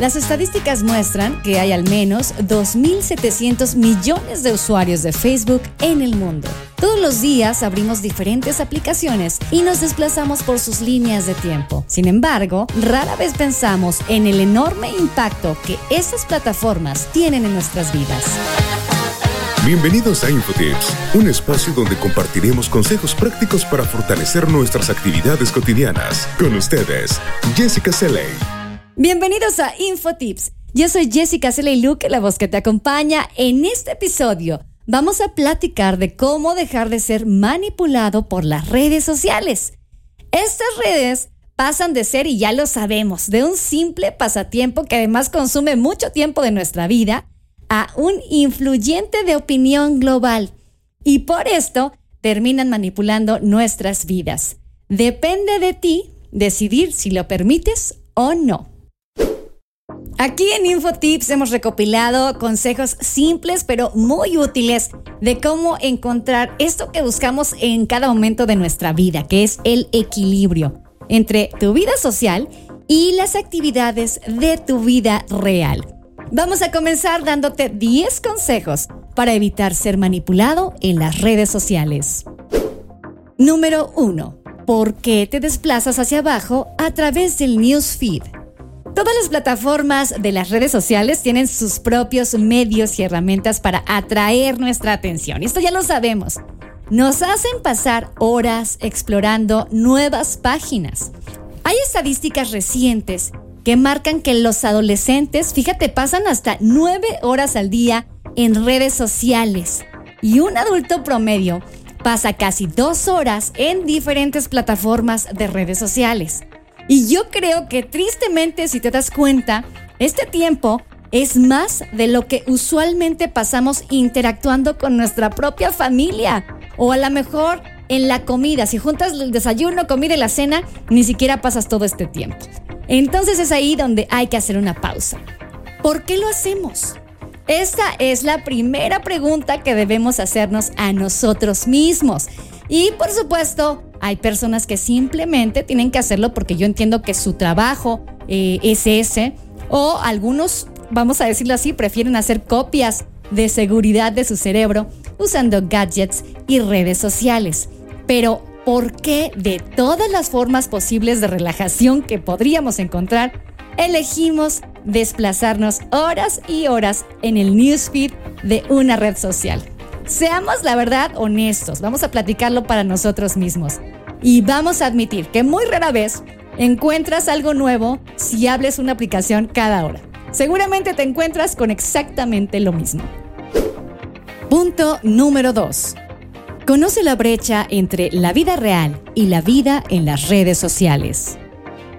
Las estadísticas muestran que hay al menos 2.700 millones de usuarios de Facebook en el mundo. Todos los días abrimos diferentes aplicaciones y nos desplazamos por sus líneas de tiempo. Sin embargo, rara vez pensamos en el enorme impacto que estas plataformas tienen en nuestras vidas. Bienvenidos a InfoTips, un espacio donde compartiremos consejos prácticos para fortalecer nuestras actividades cotidianas. Con ustedes, Jessica Seley. Bienvenidos a InfoTips. Yo soy Jessica Seley Luke, la voz que te acompaña. En este episodio vamos a platicar de cómo dejar de ser manipulado por las redes sociales. Estas redes pasan de ser, y ya lo sabemos, de un simple pasatiempo que además consume mucho tiempo de nuestra vida, a un influyente de opinión global. Y por esto terminan manipulando nuestras vidas. Depende de ti decidir si lo permites o no. Aquí en InfoTips hemos recopilado consejos simples pero muy útiles de cómo encontrar esto que buscamos en cada momento de nuestra vida, que es el equilibrio entre tu vida social y las actividades de tu vida real. Vamos a comenzar dándote 10 consejos para evitar ser manipulado en las redes sociales. Número 1. ¿Por qué te desplazas hacia abajo a través del newsfeed? Todas las plataformas de las redes sociales tienen sus propios medios y herramientas para atraer nuestra atención. Esto ya lo sabemos. Nos hacen pasar horas explorando nuevas páginas. Hay estadísticas recientes que marcan que los adolescentes, fíjate, pasan hasta nueve horas al día en redes sociales y un adulto promedio pasa casi dos horas en diferentes plataformas de redes sociales. Y yo creo que tristemente, si te das cuenta, este tiempo es más de lo que usualmente pasamos interactuando con nuestra propia familia. O a lo mejor en la comida, si juntas el desayuno, comida y la cena, ni siquiera pasas todo este tiempo. Entonces es ahí donde hay que hacer una pausa. ¿Por qué lo hacemos? Esta es la primera pregunta que debemos hacernos a nosotros mismos. Y por supuesto, hay personas que simplemente tienen que hacerlo porque yo entiendo que su trabajo eh, es ese. O algunos, vamos a decirlo así, prefieren hacer copias de seguridad de su cerebro usando gadgets y redes sociales. Pero, ¿por qué de todas las formas posibles de relajación que podríamos encontrar, elegimos desplazarnos horas y horas en el newsfeed de una red social? Seamos la verdad honestos, vamos a platicarlo para nosotros mismos. Y vamos a admitir que muy rara vez encuentras algo nuevo si hables una aplicación cada hora. Seguramente te encuentras con exactamente lo mismo. Punto número 2. Conoce la brecha entre la vida real y la vida en las redes sociales.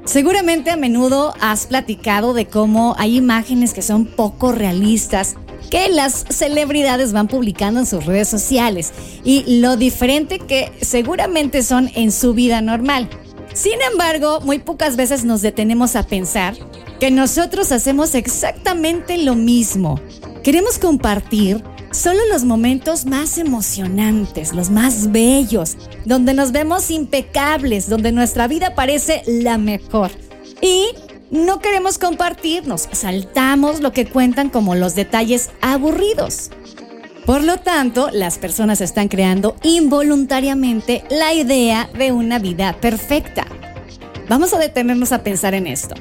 Seguramente a menudo has platicado de cómo hay imágenes que son poco realistas que las celebridades van publicando en sus redes sociales y lo diferente que seguramente son en su vida normal. Sin embargo, muy pocas veces nos detenemos a pensar que nosotros hacemos exactamente lo mismo. Queremos compartir solo los momentos más emocionantes, los más bellos, donde nos vemos impecables, donde nuestra vida parece la mejor. Y no queremos compartirnos, saltamos lo que cuentan como los detalles aburridos. Por lo tanto, las personas están creando involuntariamente la idea de una vida perfecta. Vamos a detenernos a pensar en esto.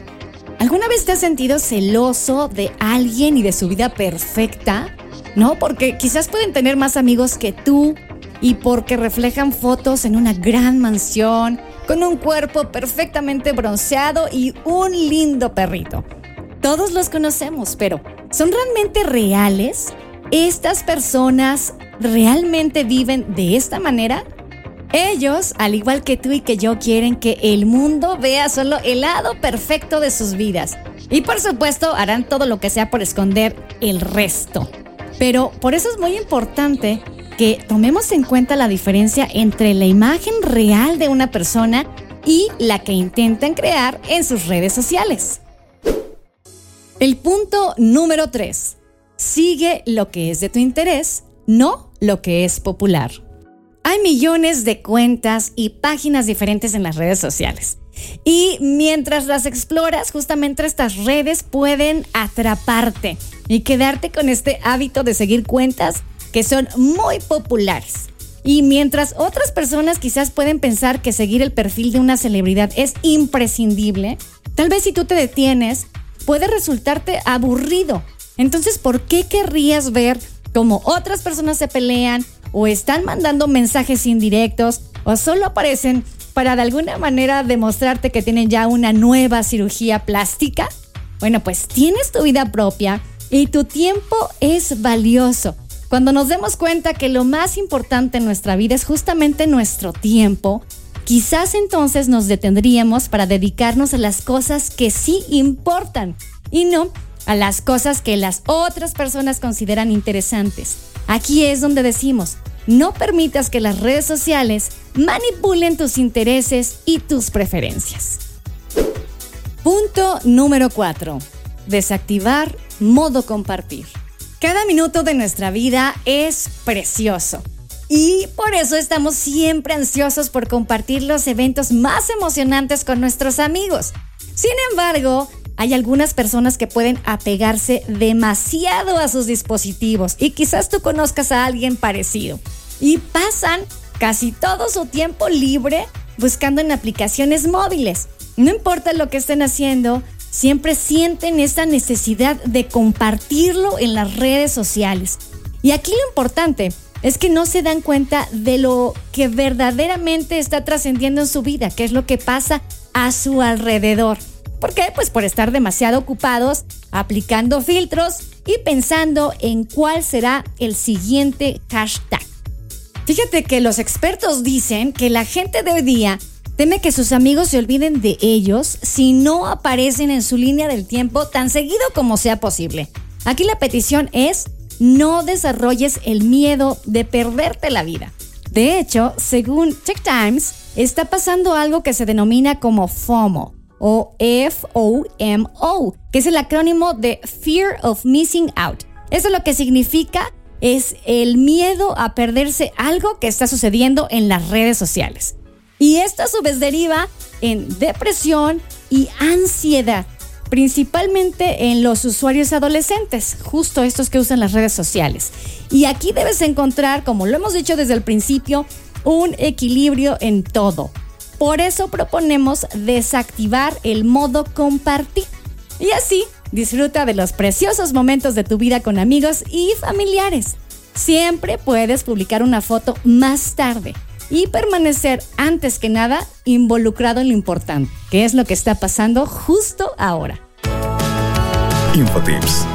¿Alguna vez te has sentido celoso de alguien y de su vida perfecta? ¿No? Porque quizás pueden tener más amigos que tú y porque reflejan fotos en una gran mansión con un cuerpo perfectamente bronceado y un lindo perrito. Todos los conocemos, pero ¿son realmente reales? ¿Estas personas realmente viven de esta manera? Ellos, al igual que tú y que yo, quieren que el mundo vea solo el lado perfecto de sus vidas. Y por supuesto, harán todo lo que sea por esconder el resto. Pero por eso es muy importante que tomemos en cuenta la diferencia entre la imagen real de una persona y la que intentan crear en sus redes sociales. El punto número 3. Sigue lo que es de tu interés, no lo que es popular. Hay millones de cuentas y páginas diferentes en las redes sociales. Y mientras las exploras, justamente estas redes pueden atraparte y quedarte con este hábito de seguir cuentas que son muy populares. Y mientras otras personas quizás pueden pensar que seguir el perfil de una celebridad es imprescindible, tal vez si tú te detienes, puede resultarte aburrido. Entonces, ¿por qué querrías ver cómo otras personas se pelean o están mandando mensajes indirectos o solo aparecen para de alguna manera demostrarte que tienen ya una nueva cirugía plástica? Bueno, pues tienes tu vida propia y tu tiempo es valioso. Cuando nos demos cuenta que lo más importante en nuestra vida es justamente nuestro tiempo, quizás entonces nos detendríamos para dedicarnos a las cosas que sí importan y no a las cosas que las otras personas consideran interesantes. Aquí es donde decimos, no permitas que las redes sociales manipulen tus intereses y tus preferencias. Punto número 4. Desactivar modo compartir. Cada minuto de nuestra vida es precioso. Y por eso estamos siempre ansiosos por compartir los eventos más emocionantes con nuestros amigos. Sin embargo, hay algunas personas que pueden apegarse demasiado a sus dispositivos y quizás tú conozcas a alguien parecido. Y pasan casi todo su tiempo libre buscando en aplicaciones móviles. No importa lo que estén haciendo, siempre sienten esa necesidad de compartirlo en las redes sociales. Y aquí lo importante es que no se dan cuenta de lo que verdaderamente está trascendiendo en su vida, qué es lo que pasa a su alrededor. ¿Por qué? Pues por estar demasiado ocupados aplicando filtros y pensando en cuál será el siguiente hashtag. Fíjate que los expertos dicen que la gente de hoy día Teme que sus amigos se olviden de ellos si no aparecen en su línea del tiempo tan seguido como sea posible. Aquí la petición es no desarrolles el miedo de perderte la vida. De hecho, según Tech Times, está pasando algo que se denomina como FOMO o F-O-M-O, que es el acrónimo de Fear of Missing Out. Eso lo que significa es el miedo a perderse algo que está sucediendo en las redes sociales. Y esto a su vez deriva en depresión y ansiedad, principalmente en los usuarios adolescentes, justo estos que usan las redes sociales. Y aquí debes encontrar, como lo hemos dicho desde el principio, un equilibrio en todo. Por eso proponemos desactivar el modo compartir. Y así disfruta de los preciosos momentos de tu vida con amigos y familiares. Siempre puedes publicar una foto más tarde y permanecer antes que nada involucrado en lo importante, que es lo que está pasando justo ahora. Infotips.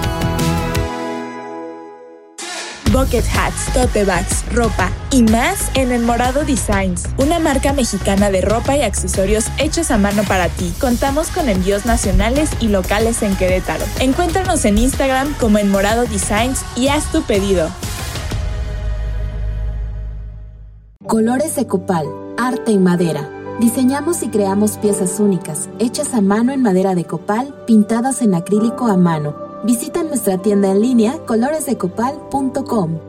Bucket hats, tote bags, ropa y más en El Morado Designs, una marca mexicana de ropa y accesorios hechos a mano para ti. Contamos con envíos nacionales y locales en Querétaro. Encuéntranos en Instagram como El Morado Designs y haz tu pedido. Colores de copal, arte y madera. Diseñamos y creamos piezas únicas, hechas a mano en madera de copal, pintadas en acrílico a mano. Visita nuestra tienda en línea coloresdecopal.com.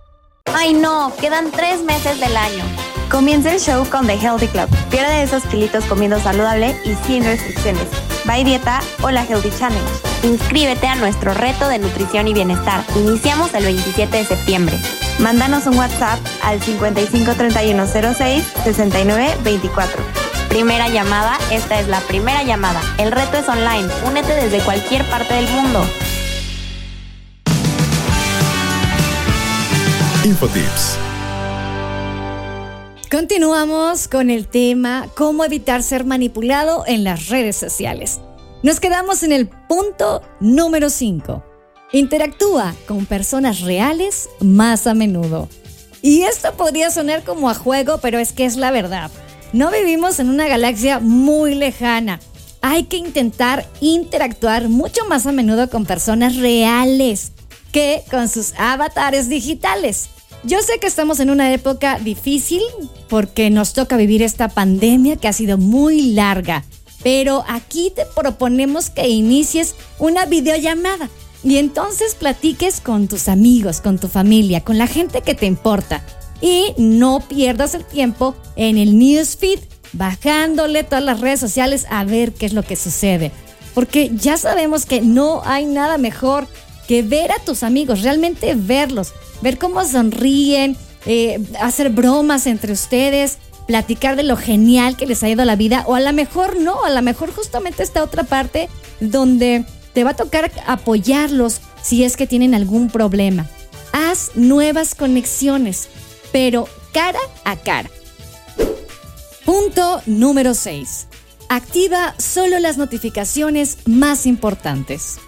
Ay no, quedan tres meses del año. Comienza el show con The Healthy Club. Pierde esos kilitos comiendo saludable y sin restricciones. Bye Dieta o la Healthy Challenge. Inscríbete a nuestro reto de nutrición y bienestar. Iniciamos el 27 de septiembre. Mándanos un WhatsApp al 553106 6924. Primera llamada, esta es la primera llamada. El reto es online. Únete desde cualquier parte del mundo. Infotips. Continuamos con el tema cómo evitar ser manipulado en las redes sociales. Nos quedamos en el punto número 5. Interactúa con personas reales más a menudo. Y esto podría sonar como a juego, pero es que es la verdad. No vivimos en una galaxia muy lejana. Hay que intentar interactuar mucho más a menudo con personas reales que con sus avatares digitales. Yo sé que estamos en una época difícil porque nos toca vivir esta pandemia que ha sido muy larga, pero aquí te proponemos que inicies una videollamada y entonces platiques con tus amigos, con tu familia, con la gente que te importa y no pierdas el tiempo en el newsfeed bajándole todas las redes sociales a ver qué es lo que sucede. Porque ya sabemos que no hay nada mejor que ver a tus amigos, realmente verlos, ver cómo sonríen, eh, hacer bromas entre ustedes, platicar de lo genial que les ha ido la vida, o a lo mejor no, a lo mejor justamente esta otra parte donde te va a tocar apoyarlos si es que tienen algún problema. Haz nuevas conexiones, pero cara a cara. Punto número 6. Activa solo las notificaciones más importantes.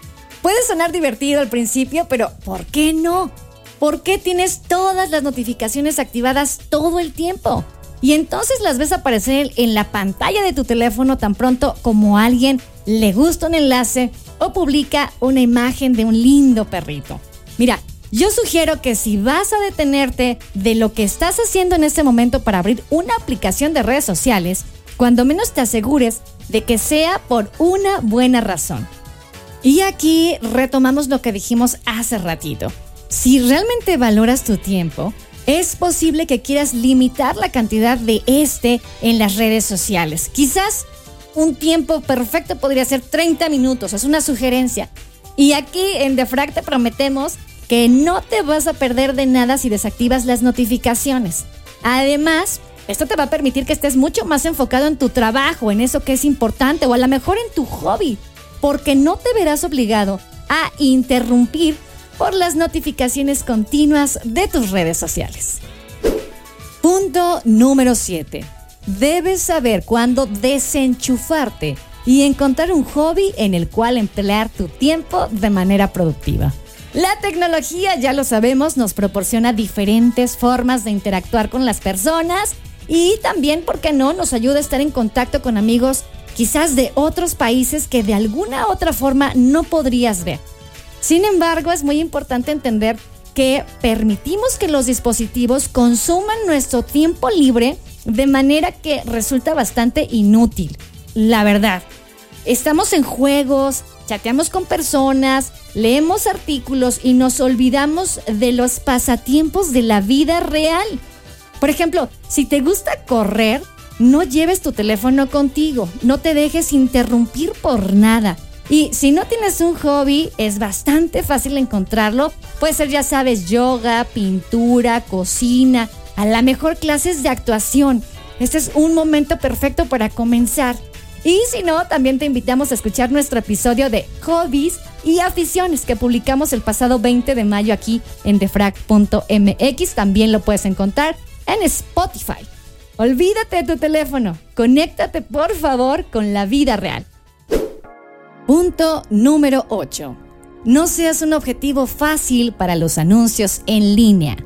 Puede sonar divertido al principio, pero ¿por qué no? ¿Por qué tienes todas las notificaciones activadas todo el tiempo? Y entonces las ves aparecer en la pantalla de tu teléfono tan pronto como a alguien le gusta un enlace o publica una imagen de un lindo perrito. Mira, yo sugiero que si vas a detenerte de lo que estás haciendo en este momento para abrir una aplicación de redes sociales, cuando menos te asegures de que sea por una buena razón. Y aquí retomamos lo que dijimos hace ratito. Si realmente valoras tu tiempo, es posible que quieras limitar la cantidad de este en las redes sociales. Quizás un tiempo perfecto podría ser 30 minutos, es una sugerencia. Y aquí en Defrag te prometemos que no te vas a perder de nada si desactivas las notificaciones. Además, esto te va a permitir que estés mucho más enfocado en tu trabajo, en eso que es importante o a lo mejor en tu hobby porque no te verás obligado a interrumpir por las notificaciones continuas de tus redes sociales. Punto número 7. Debes saber cuándo desenchufarte y encontrar un hobby en el cual emplear tu tiempo de manera productiva. La tecnología, ya lo sabemos, nos proporciona diferentes formas de interactuar con las personas y también, ¿por qué no?, nos ayuda a estar en contacto con amigos quizás de otros países que de alguna otra forma no podrías ver. Sin embargo, es muy importante entender que permitimos que los dispositivos consuman nuestro tiempo libre de manera que resulta bastante inútil. La verdad, estamos en juegos, chateamos con personas, leemos artículos y nos olvidamos de los pasatiempos de la vida real. Por ejemplo, si te gusta correr, no lleves tu teléfono contigo, no te dejes interrumpir por nada. Y si no tienes un hobby, es bastante fácil encontrarlo. Puede ser, ya sabes, yoga, pintura, cocina, a la mejor clases de actuación. Este es un momento perfecto para comenzar. Y si no, también te invitamos a escuchar nuestro episodio de Hobbies y aficiones que publicamos el pasado 20 de mayo aquí en defrag.mx. También lo puedes encontrar en Spotify. Olvídate de tu teléfono, conéctate por favor con la vida real. Punto número 8. No seas un objetivo fácil para los anuncios en línea.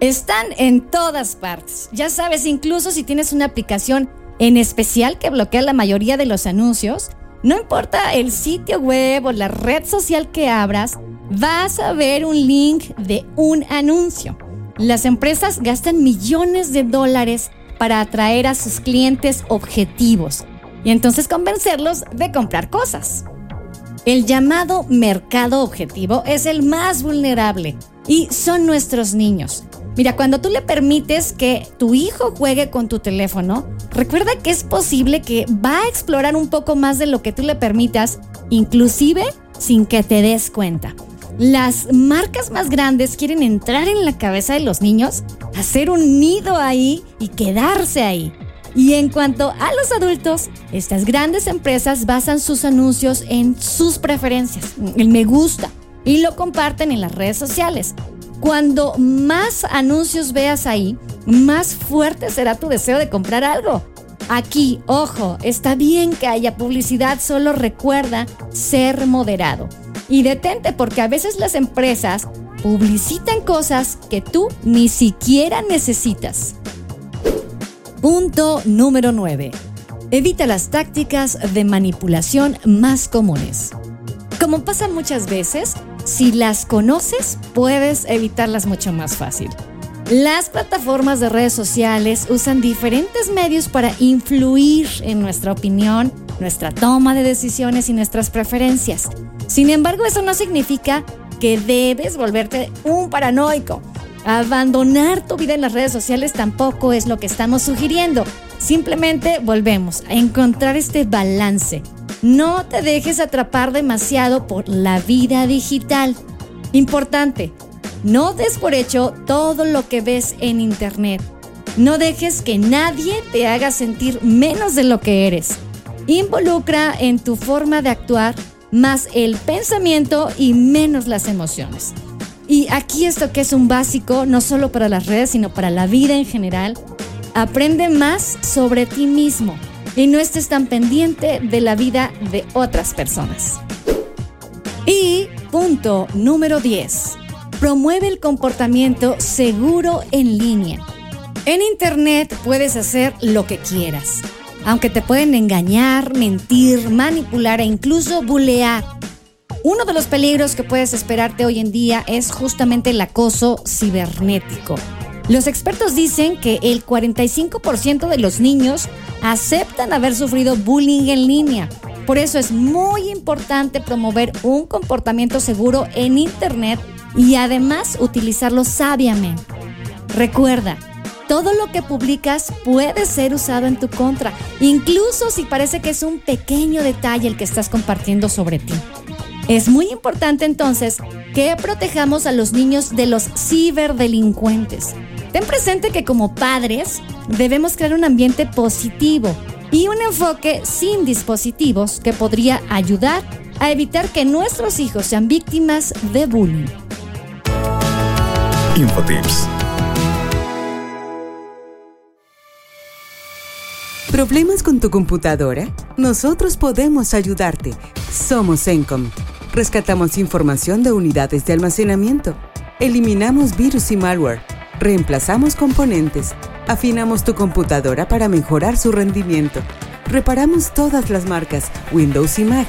Están en todas partes. Ya sabes, incluso si tienes una aplicación en especial que bloquea la mayoría de los anuncios, no importa el sitio web o la red social que abras, vas a ver un link de un anuncio. Las empresas gastan millones de dólares para atraer a sus clientes objetivos y entonces convencerlos de comprar cosas. El llamado mercado objetivo es el más vulnerable y son nuestros niños. Mira, cuando tú le permites que tu hijo juegue con tu teléfono, recuerda que es posible que va a explorar un poco más de lo que tú le permitas, inclusive sin que te des cuenta. Las marcas más grandes quieren entrar en la cabeza de los niños, hacer un nido ahí y quedarse ahí. Y en cuanto a los adultos, estas grandes empresas basan sus anuncios en sus preferencias, el me gusta, y lo comparten en las redes sociales. Cuando más anuncios veas ahí, más fuerte será tu deseo de comprar algo. Aquí, ojo, está bien que haya publicidad, solo recuerda ser moderado. Y detente porque a veces las empresas publicitan cosas que tú ni siquiera necesitas. Punto número 9. Evita las tácticas de manipulación más comunes. Como pasa muchas veces, si las conoces, puedes evitarlas mucho más fácil. Las plataformas de redes sociales usan diferentes medios para influir en nuestra opinión, nuestra toma de decisiones y nuestras preferencias. Sin embargo, eso no significa que debes volverte un paranoico. Abandonar tu vida en las redes sociales tampoco es lo que estamos sugiriendo. Simplemente volvemos a encontrar este balance no te dejes atrapar demasiado por la vida digital. Importante, no des por hecho todo lo que ves en Internet. No dejes que nadie te haga sentir menos de lo que eres. Involucra en tu forma de actuar más el pensamiento y menos las emociones. Y aquí esto que es un básico, no solo para las redes, sino para la vida en general, aprende más sobre ti mismo y no estés tan pendiente de la vida de otras personas. Y punto número 10. Promueve el comportamiento seguro en línea. En Internet puedes hacer lo que quieras, aunque te pueden engañar, mentir, manipular e incluso bulear. Uno de los peligros que puedes esperarte hoy en día es justamente el acoso cibernético. Los expertos dicen que el 45% de los niños aceptan haber sufrido bullying en línea. Por eso es muy importante promover un comportamiento seguro en Internet y además utilizarlo sabiamente. Recuerda, todo lo que publicas puede ser usado en tu contra, incluso si parece que es un pequeño detalle el que estás compartiendo sobre ti. Es muy importante entonces que protejamos a los niños de los ciberdelincuentes. Ten presente que como padres debemos crear un ambiente positivo y un enfoque sin dispositivos que podría ayudar a evitar que nuestros hijos sean víctimas de bullying. Infotips. ¿Problemas con tu computadora? Nosotros podemos ayudarte. Somos Encom. Rescatamos información de unidades de almacenamiento. Eliminamos virus y malware Reemplazamos componentes, afinamos tu computadora para mejorar su rendimiento. Reparamos todas las marcas Windows y Mac.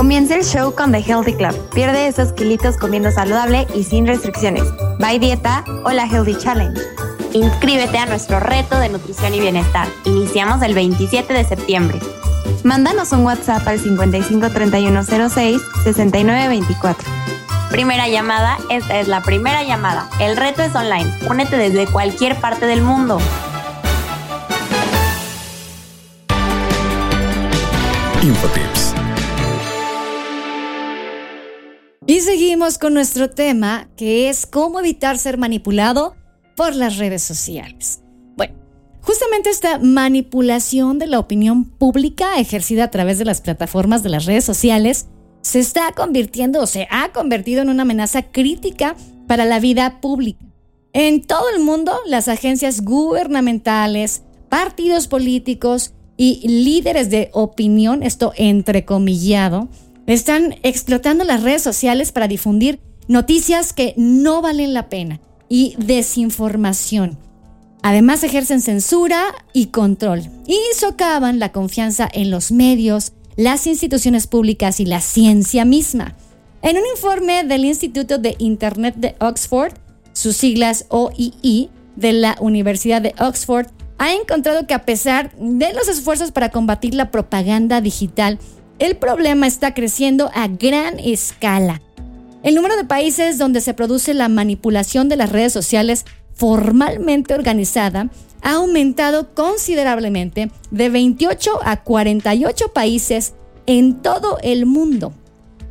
Comienza el show con The Healthy Club. Pierde esos kilitos comiendo saludable y sin restricciones. Bye Dieta o la Healthy Challenge. Inscríbete a nuestro reto de nutrición y bienestar. Iniciamos el 27 de septiembre. Mándanos un WhatsApp al 553106 6924. Primera llamada, esta es la primera llamada. El reto es online. Únete desde cualquier parte del mundo. Infotips. Seguimos con nuestro tema, que es cómo evitar ser manipulado por las redes sociales. Bueno, justamente esta manipulación de la opinión pública ejercida a través de las plataformas de las redes sociales se está convirtiendo o se ha convertido en una amenaza crítica para la vida pública. En todo el mundo, las agencias gubernamentales, partidos políticos y líderes de opinión, esto entrecomillado, están explotando las redes sociales para difundir noticias que no valen la pena y desinformación. Además ejercen censura y control y socavan la confianza en los medios, las instituciones públicas y la ciencia misma. En un informe del Instituto de Internet de Oxford, sus siglas OII, de la Universidad de Oxford, ha encontrado que a pesar de los esfuerzos para combatir la propaganda digital, el problema está creciendo a gran escala. El número de países donde se produce la manipulación de las redes sociales formalmente organizada ha aumentado considerablemente de 28 a 48 países en todo el mundo.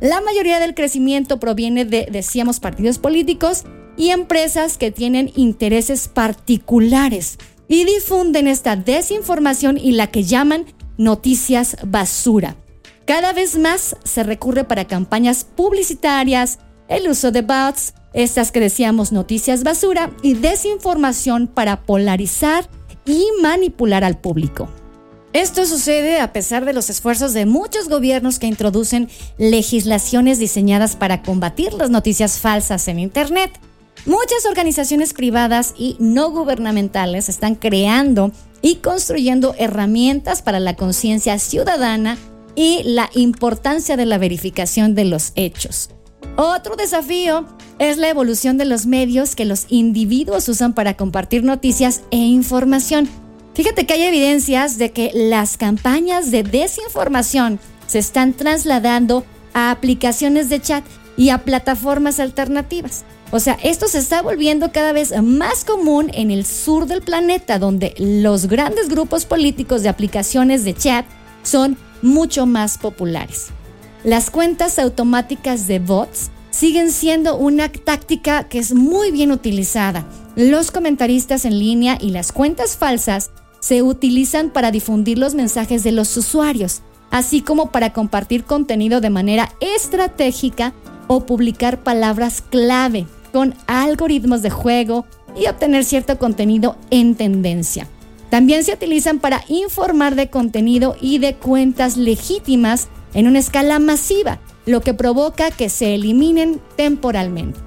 La mayoría del crecimiento proviene de, decíamos, partidos políticos y empresas que tienen intereses particulares y difunden esta desinformación y la que llaman noticias basura. Cada vez más se recurre para campañas publicitarias, el uso de bots, estas que decíamos noticias basura y desinformación para polarizar y manipular al público. Esto sucede a pesar de los esfuerzos de muchos gobiernos que introducen legislaciones diseñadas para combatir las noticias falsas en Internet. Muchas organizaciones privadas y no gubernamentales están creando y construyendo herramientas para la conciencia ciudadana y la importancia de la verificación de los hechos. Otro desafío es la evolución de los medios que los individuos usan para compartir noticias e información. Fíjate que hay evidencias de que las campañas de desinformación se están trasladando a aplicaciones de chat y a plataformas alternativas. O sea, esto se está volviendo cada vez más común en el sur del planeta, donde los grandes grupos políticos de aplicaciones de chat son mucho más populares. Las cuentas automáticas de bots siguen siendo una táctica que es muy bien utilizada. Los comentaristas en línea y las cuentas falsas se utilizan para difundir los mensajes de los usuarios, así como para compartir contenido de manera estratégica o publicar palabras clave con algoritmos de juego y obtener cierto contenido en tendencia. También se utilizan para informar de contenido y de cuentas legítimas en una escala masiva, lo que provoca que se eliminen temporalmente.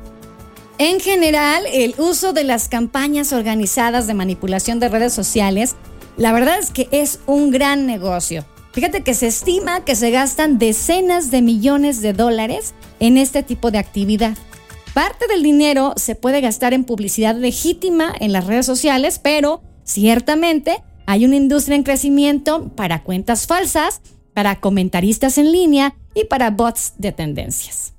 En general, el uso de las campañas organizadas de manipulación de redes sociales, la verdad es que es un gran negocio. Fíjate que se estima que se gastan decenas de millones de dólares en este tipo de actividad. Parte del dinero se puede gastar en publicidad legítima en las redes sociales, pero ciertamente hay una industria en crecimiento para cuentas falsas, para comentaristas en línea y para bots de tendencias.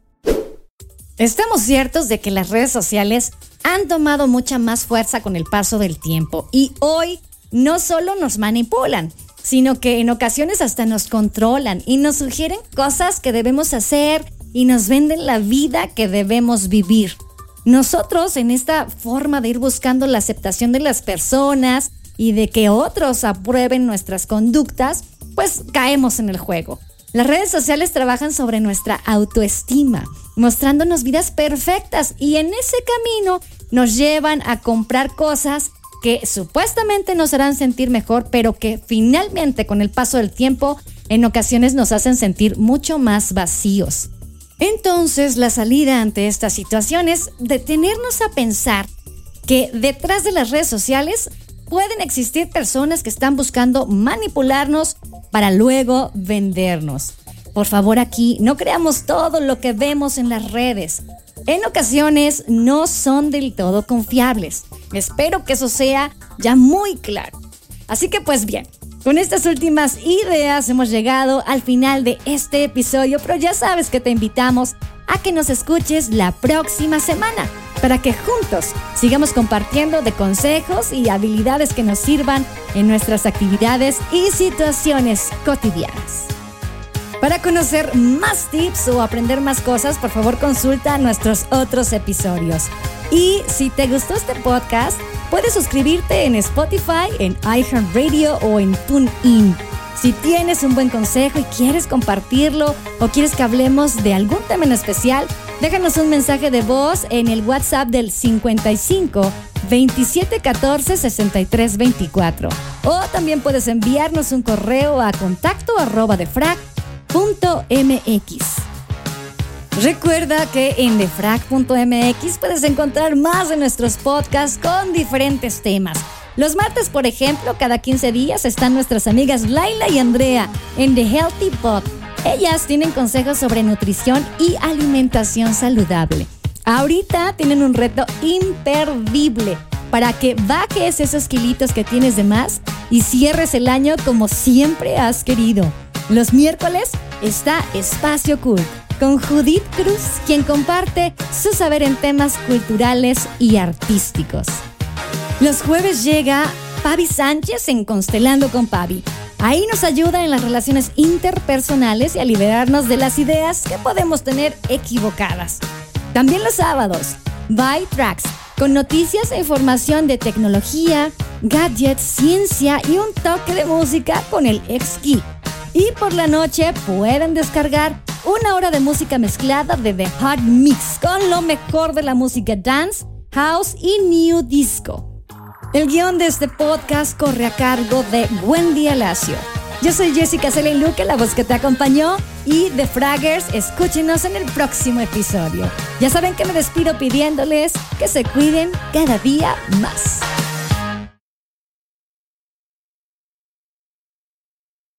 Estamos ciertos de que las redes sociales han tomado mucha más fuerza con el paso del tiempo y hoy no solo nos manipulan, sino que en ocasiones hasta nos controlan y nos sugieren cosas que debemos hacer y nos venden la vida que debemos vivir. Nosotros en esta forma de ir buscando la aceptación de las personas y de que otros aprueben nuestras conductas, pues caemos en el juego. Las redes sociales trabajan sobre nuestra autoestima, mostrándonos vidas perfectas y en ese camino nos llevan a comprar cosas que supuestamente nos harán sentir mejor, pero que finalmente con el paso del tiempo en ocasiones nos hacen sentir mucho más vacíos. Entonces, la salida ante esta situación es detenernos a pensar que detrás de las redes sociales pueden existir personas que están buscando manipularnos para luego vendernos. Por favor aquí, no creamos todo lo que vemos en las redes. En ocasiones no son del todo confiables. Espero que eso sea ya muy claro. Así que pues bien, con estas últimas ideas hemos llegado al final de este episodio, pero ya sabes que te invitamos a que nos escuches la próxima semana para que juntos sigamos compartiendo de consejos y habilidades que nos sirvan en nuestras actividades y situaciones cotidianas. Para conocer más tips o aprender más cosas, por favor consulta nuestros otros episodios. Y si te gustó este podcast, puedes suscribirte en Spotify, en iHeartRadio o en TuneIn. Si tienes un buen consejo y quieres compartirlo o quieres que hablemos de algún tema en especial, déjanos un mensaje de voz en el WhatsApp del 55 27 14 63 24. O también puedes enviarnos un correo a contacto arroba Recuerda que en defrag.mx puedes encontrar más de nuestros podcasts con diferentes temas. Los martes, por ejemplo, cada 15 días están nuestras amigas Laila y Andrea en The Healthy Pod. Ellas tienen consejos sobre nutrición y alimentación saludable. Ahorita tienen un reto imperdible para que bajes esos kilitos que tienes de más y cierres el año como siempre has querido. Los miércoles está Espacio Cool con Judith Cruz, quien comparte su saber en temas culturales y artísticos. Los jueves llega Pavi Sánchez en Constelando con Pavi. Ahí nos ayuda en las relaciones interpersonales y a liberarnos de las ideas que podemos tener equivocadas. También los sábados, By Tracks, con noticias e información de tecnología, gadgets, ciencia y un toque de música con el ex. Y por la noche pueden descargar una hora de música mezclada de The Hard Mix con lo mejor de la música dance, house y new disco. El guion de este podcast corre a cargo de Wendy Alacio. Yo soy Jessica Celen Luque, la voz que te acompañó, y The Fraggers, escúchenos en el próximo episodio. Ya saben que me despido pidiéndoles que se cuiden cada día más.